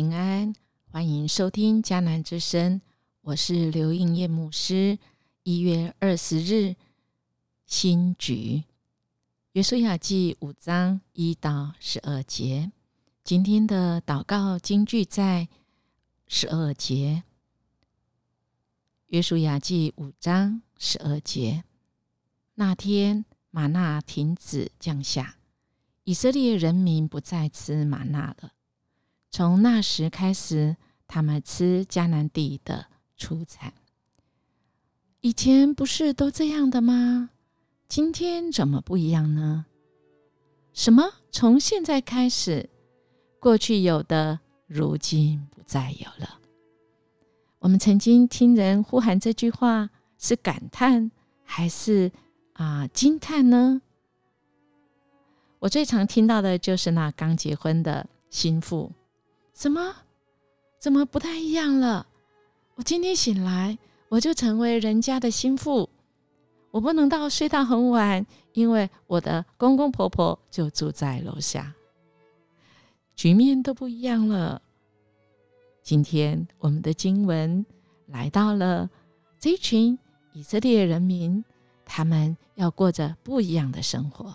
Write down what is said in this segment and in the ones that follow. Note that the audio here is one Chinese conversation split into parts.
平安，欢迎收听迦南之声，我是刘应叶牧师。一月二十日，新局，约书亚记五章一到十二节。今天的祷告金句在十二节。约书亚记五章十二节，那天玛纳停止降下，以色列人民不再吃玛纳了。从那时开始，他们吃迦南地的出产。以前不是都这样的吗？今天怎么不一样呢？什么？从现在开始，过去有的，如今不再有了。我们曾经听人呼喊这句话，是感叹还是啊惊叹呢？我最常听到的就是那刚结婚的新妇。怎么？怎么不太一样了？我今天醒来，我就成为人家的心腹，我不能到睡到很晚，因为我的公公婆婆就住在楼下。局面都不一样了。今天我们的经文来到了这群以色列人民，他们要过着不一样的生活，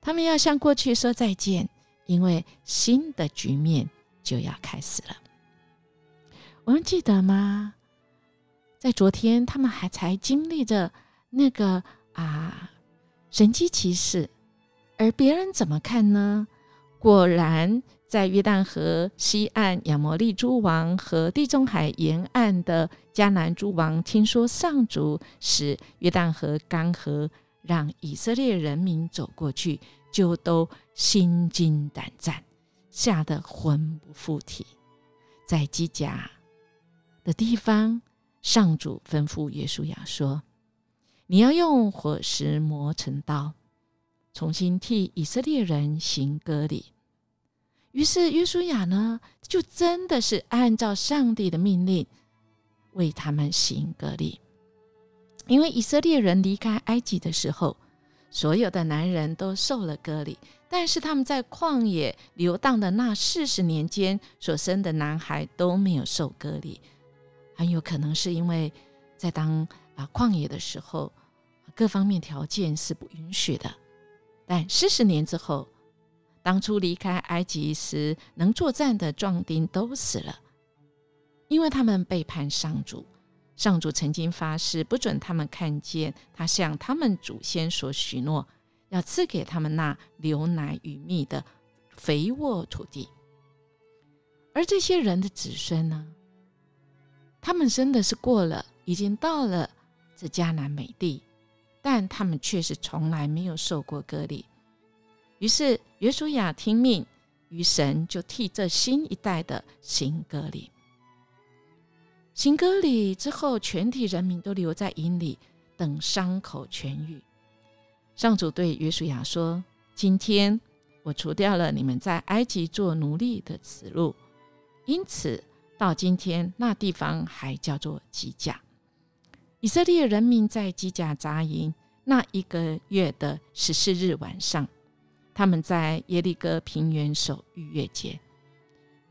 他们要向过去说再见，因为新的局面。就要开始了。我们记得吗？在昨天，他们还才经历着那个啊神机骑士，而别人怎么看呢？果然，在约旦河西岸亚摩利诸王和地中海沿岸的迦南诸王，听说上主使约旦河干涸，让以色列人民走过去，就都心惊胆战。吓得魂不附体，在基甲的地方，上主吩咐约书亚说：“你要用火石磨成刀，重新替以色列人行割礼。”于是约书亚呢，就真的是按照上帝的命令为他们行割礼。因为以色列人离开埃及的时候，所有的男人都受了割礼。但是他们在旷野流荡的那四十年间所生的男孩都没有受割礼，很有可能是因为在当啊旷野的时候，各方面条件是不允许的。但四十年之后，当初离开埃及时能作战的壮丁都死了，因为他们背叛上主。上主曾经发誓不准他们看见他向他们祖先所许诺。要赐给他们那流奶与蜜的肥沃土地，而这些人的子孙呢？他们真的是过了，已经到了这迦南美地，但他们却是从来没有受过割礼。于是约书亚听命于神，就替这新一代的行割礼。行割礼之后，全体人民都留在营里，等伤口痊愈。上主对约书亚说：“今天我除掉了你们在埃及做奴隶的耻辱，因此到今天那地方还叫做基甲。以色列人民在基甲扎营那一个月的十四日晚上，他们在耶利哥平原守逾越节。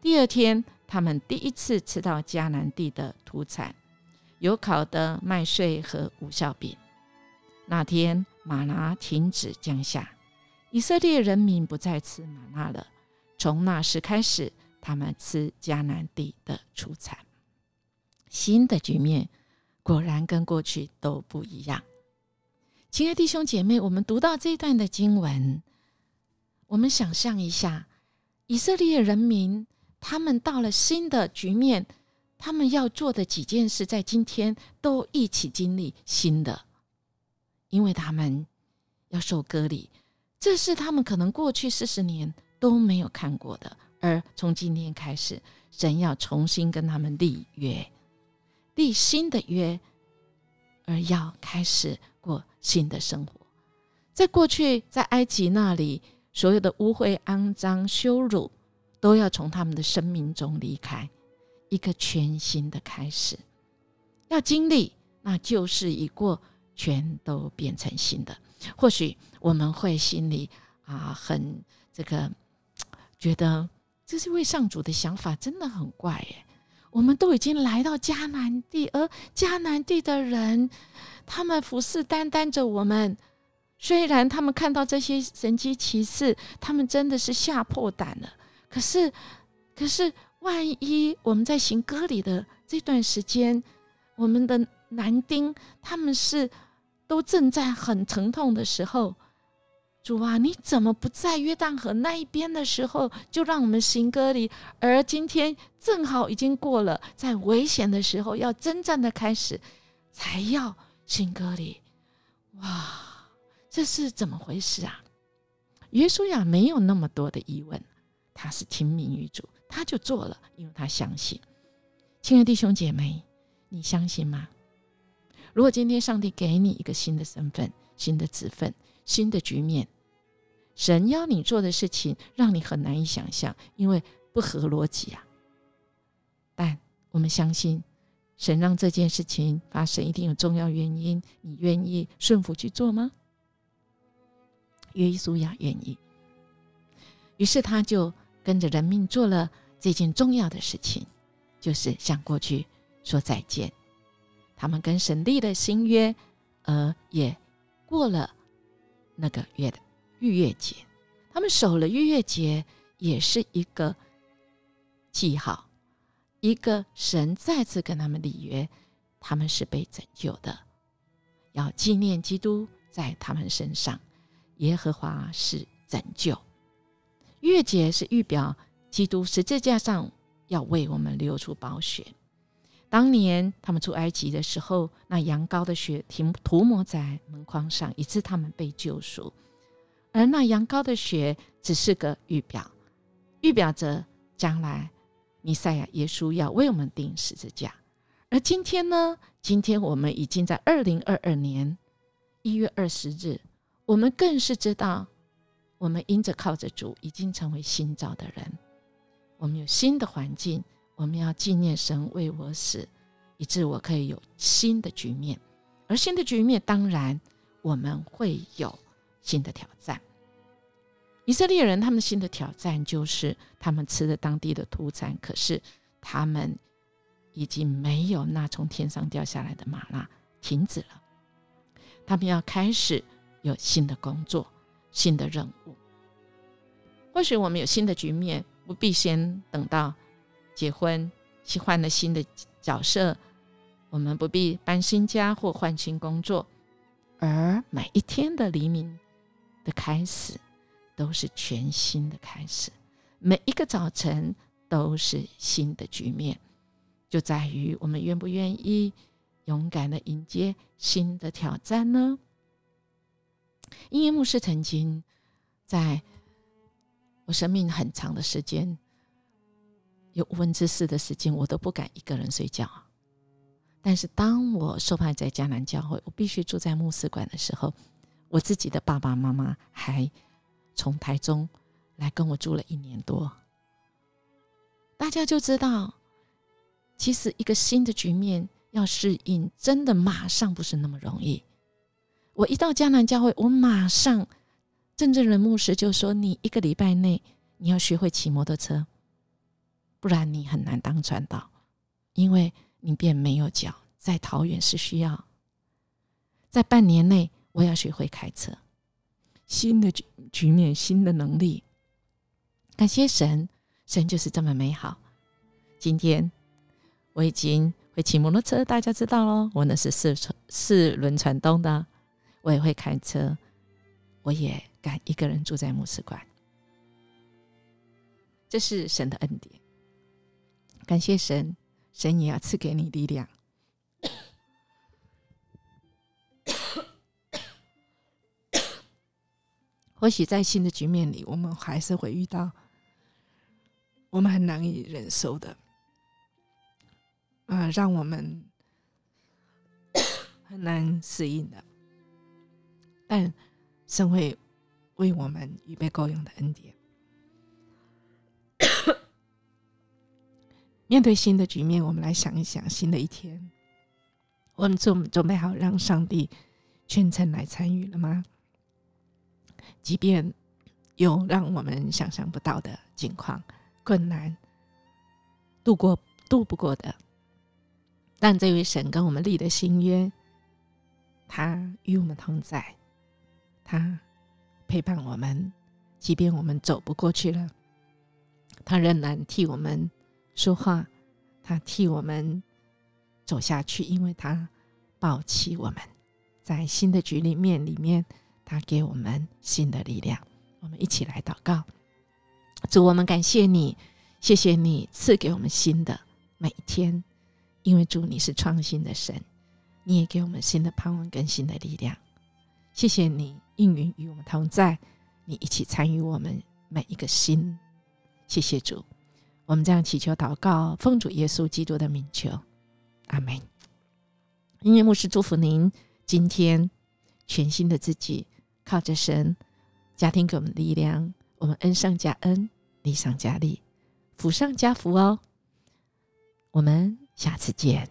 第二天，他们第一次吃到迦南地的土产，有烤的麦穗和无效饼。那天。”玛拿停止降下，以色列人民不再吃玛拿了。从那时开始，他们吃迦南地的出产。新的局面果然跟过去都不一样。亲爱弟兄姐妹，我们读到这段的经文，我们想象一下，以色列人民他们到了新的局面，他们要做的几件事，在今天都一起经历新的。因为他们要受割礼，这是他们可能过去四十年都没有看过的。而从今天开始，神要重新跟他们立约，立新的约，而要开始过新的生活。在过去，在埃及那里，所有的污秽、肮脏、羞辱，都要从他们的生命中离开，一个全新的开始。要经历，那就是已过。全都变成新的，或许我们会心里啊很这个觉得这是位上主的想法，真的很怪耶。我们都已经来到迦南地，而迦南地的人，他们虎视眈眈着我们。虽然他们看到这些神机骑士，他们真的是吓破胆了。可是，可是，万一我们在行割礼的这段时间，我们的男丁他们是都正在很疼痛的时候。主啊，你怎么不在约旦河那一边的时候就让我们行割礼？而今天正好已经过了，在危险的时候要真正的开始，才要行割礼。哇，这是怎么回事啊？约书亚没有那么多的疑问，他是听命于主，他就做了，因为他相信。亲爱弟兄姐妹，你相信吗？如果今天上帝给你一个新的身份、新的职分、新的局面，神要你做的事情，让你很难以想象，因为不合逻辑啊。但我们相信，神让这件事情发生，一定有重要原因。你愿意顺服去做吗？约书亚愿意，于是他就跟着人命做了这件重要的事情，就是向过去说再见。他们跟神立了新约，而也过了那个月的。逾越节，他们守了逾越节，也是一个记号，一个神再次跟他们立约，他们是被拯救的，要纪念基督在他们身上，耶和华是拯救。月节是预表基督十字架上要为我们流出宝血。当年他们出埃及的时候，那羊羔的血停涂抹在门框上，以致他们被救赎。而那羊羔的血只是个预表，预表着将来弥赛亚耶稣要为我们钉十字架。而今天呢？今天我们已经在二零二二年一月二十日，我们更是知道，我们因着靠着主，已经成为新造的人。我们有新的环境，我们要纪念神为我死，以致我可以有新的局面。而新的局面，当然我们会有。新的挑战，以色列人他们新的挑战就是他们吃的当地的土产，可是他们已经没有那从天上掉下来的玛纳，停止了。他们要开始有新的工作、新的任务。或许我们有新的局面，不必先等到结婚、去换了新的角色，我们不必搬新家或换新工作，而每一天的黎明。的开始都是全新的开始，每一个早晨都是新的局面，就在于我们愿不愿意勇敢的迎接新的挑战呢？因为牧师曾经在我生命很长的时间，有五分之四的时间，我都不敢一个人睡觉。但是当我受派在迦南教会，我必须住在牧师馆的时候。我自己的爸爸妈妈还从台中来跟我住了一年多，大家就知道，其实一个新的局面要适应，真的马上不是那么容易。我一到江南教会，我马上郑正人牧师就说：“你一个礼拜内你要学会骑摩托车，不然你很难当传道，因为你便没有脚。在桃园是需要在半年内。”我要学会开车，新的局局面，新的能力。感谢神，神就是这么美好。今天我已经会骑摩托车，大家知道喽。我那是四四轮传动的，我也会开车，我也敢一个人住在牧师馆。这是神的恩典。感谢神，神也要赐给你力量。或许在新的局面里，我们还是会遇到我们很难以忍受的，呃，让我们 很难适应的。但神会为我们预备够用的恩典。面对新的局面，我们来想一想，新的一天，我们准准备好让上帝全程来参与了吗？即便有让我们想象不到的境况，困难度过度不过的。但这位神跟我们立的心约，他与我们同在，他陪伴我们，即便我们走不过去了，他仍然替我们说话，他替我们走下去，因为他抱起我们，在新的局里面里面，他给我们新的力量。我们一起来祷告，主，我们感谢你，谢谢你赐给我们新的每一天。因为主你是创新的神，你也给我们新的盼望跟新的力量。谢谢你应允与我们同在，你一起参与我们每一个心。谢谢主，我们这样祈求祷告，奉主耶稣基督的名求，阿门。音乐牧师祝福您，今天全新的自己，靠着神，家庭给我们力量，我们恩上加恩，利上加利，福上加福哦。我们。下次见。